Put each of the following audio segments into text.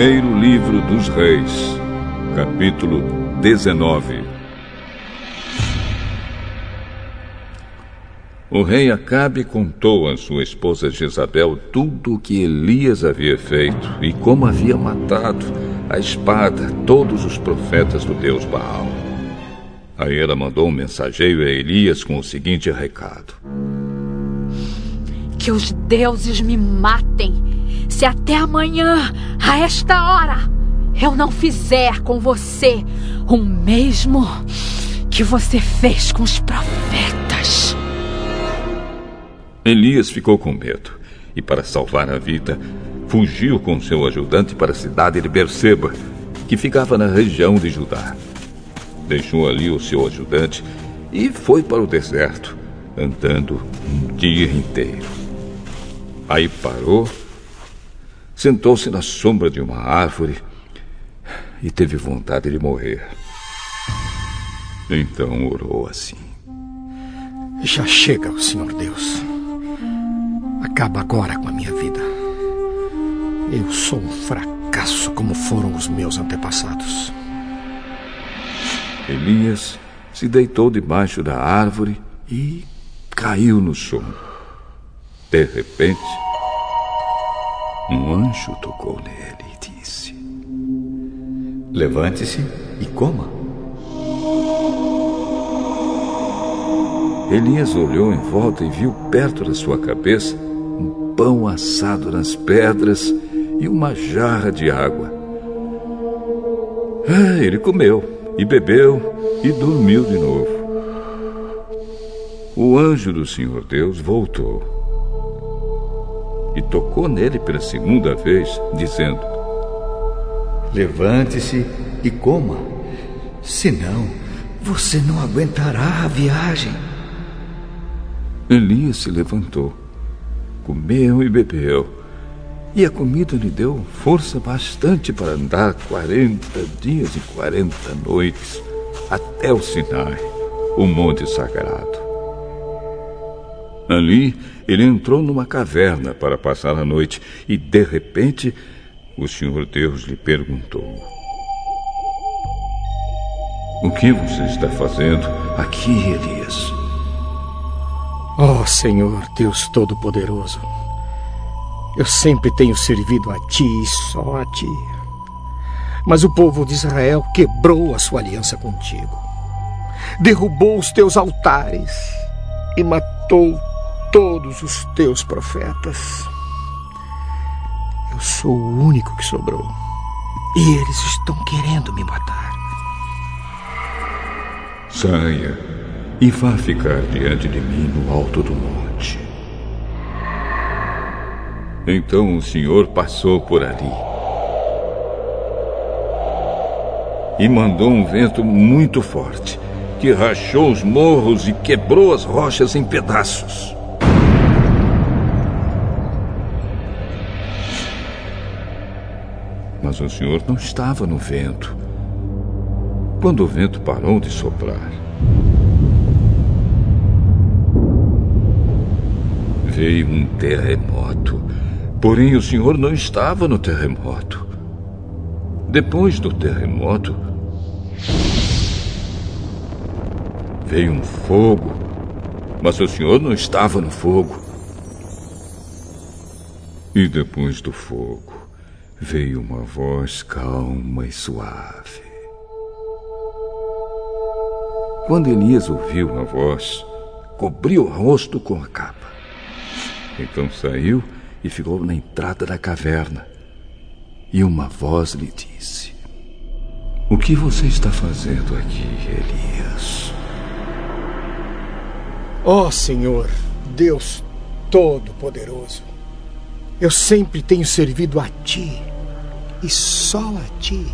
Primeiro livro dos Reis, capítulo 19. O rei Acabe contou a sua esposa Jezabel tudo o que Elias havia feito e como havia matado a espada todos os profetas do deus Baal. Aí ela mandou um mensageiro a Elias com o seguinte recado: Que os deuses me matem se até amanhã, a esta hora, eu não fizer com você o mesmo que você fez com os profetas. Elias ficou com medo e, para salvar a vida, fugiu com seu ajudante para a cidade de Berseba, que ficava na região de Judá. Deixou ali o seu ajudante e foi para o deserto, andando um dia inteiro. Aí parou sentou-se na sombra de uma árvore e teve vontade de morrer. Então orou assim: Já chega, Senhor Deus. Acaba agora com a minha vida. Eu sou um fracasso como foram os meus antepassados. Elias se deitou debaixo da árvore e caiu no sono. De repente, um anjo tocou nele e disse: Levante-se e coma. Elias olhou em volta e viu perto da sua cabeça um pão assado nas pedras e uma jarra de água. Ah, ele comeu e bebeu e dormiu de novo. O anjo do Senhor Deus voltou e tocou nele pela segunda vez, dizendo: Levante-se e coma, senão você não aguentará a viagem. Elias se levantou, comeu e bebeu, e a comida lhe deu força bastante para andar quarenta dias e quarenta noites até o Sinai, o monte sagrado. Ali, ele entrou numa caverna para passar a noite e, de repente, o Senhor Deus lhe perguntou: O que você está fazendo aqui, Elias? Oh, Senhor Deus Todo-Poderoso, eu sempre tenho servido a Ti e só a Ti. Mas o povo de Israel quebrou a sua aliança contigo, derrubou os teus altares e matou todos os teus profetas. Eu sou o único que sobrou. E eles estão querendo me matar. Saia e vá ficar diante de mim no alto do monte. Então o Senhor passou por ali. E mandou um vento muito forte, que rachou os morros e quebrou as rochas em pedaços. Mas o senhor não estava no vento. Quando o vento parou de soprar, veio um terremoto. Porém, o senhor não estava no terremoto. Depois do terremoto, veio um fogo, mas o senhor não estava no fogo. E depois do fogo, veio uma voz calma e suave. Quando Elias ouviu a voz, cobriu o rosto com a capa. Então saiu e ficou na entrada da caverna. E uma voz lhe disse: O que você está fazendo aqui, Elias? Ó oh, Senhor, Deus Todo-Poderoso, eu sempre tenho servido a Ti e só a ti.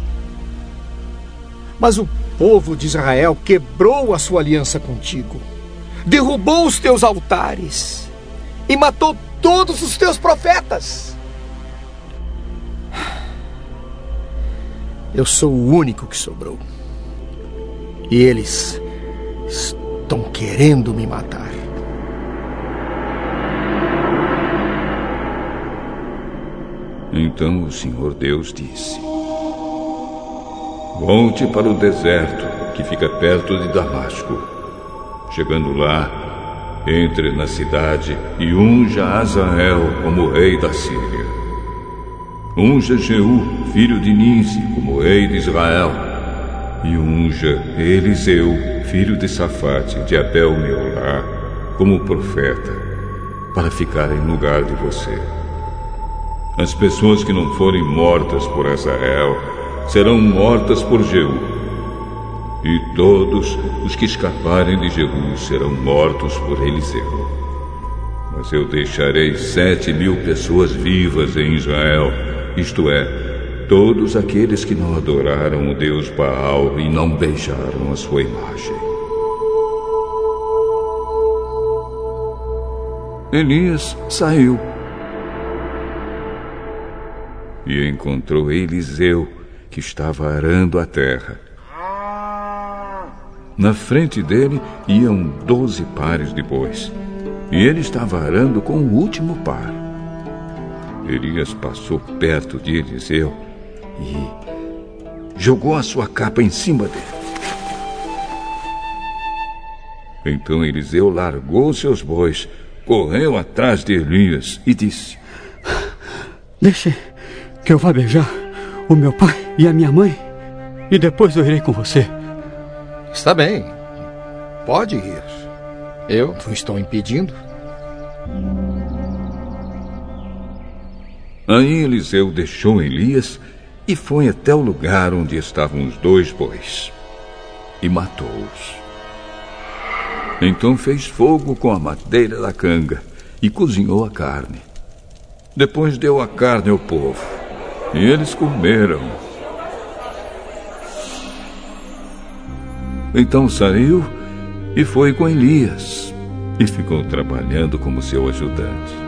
Mas o povo de Israel quebrou a sua aliança contigo, derrubou os teus altares e matou todos os teus profetas. Eu sou o único que sobrou. E eles estão querendo me matar. Então o Senhor Deus disse: Volte para o deserto, que fica perto de Damasco. Chegando lá, entre na cidade e unja Azael como rei da Síria. Unja Jeú, filho de Nise, como rei de Israel. E unja Eliseu, filho de Safate, de Abel Meolá, como profeta, para ficar em lugar de você. As pessoas que não forem mortas por Azael serão mortas por Jeú. E todos os que escaparem de Jeú serão mortos por Eliseu. Mas eu deixarei sete mil pessoas vivas em Israel, isto é, todos aqueles que não adoraram o Deus Baal e não beijaram a sua imagem. Elias saiu e encontrou Eliseu, que estava arando a terra. Na frente dele iam doze pares de bois, e ele estava arando com o último par. Elias passou perto de Eliseu e jogou a sua capa em cima dele. Então Eliseu largou seus bois, correu atrás de Elias e disse: Deixe que eu vá beijar o meu pai e a minha mãe e depois eu irei com você. Está bem. Pode ir. Eu não estou impedindo. Aí Eliseu deixou Elias e foi até o lugar onde estavam os dois bois e matou-os. Então fez fogo com a madeira da canga e cozinhou a carne. Depois deu a carne ao povo e eles comeram. Então saiu e foi com Elias e ficou trabalhando como seu ajudante.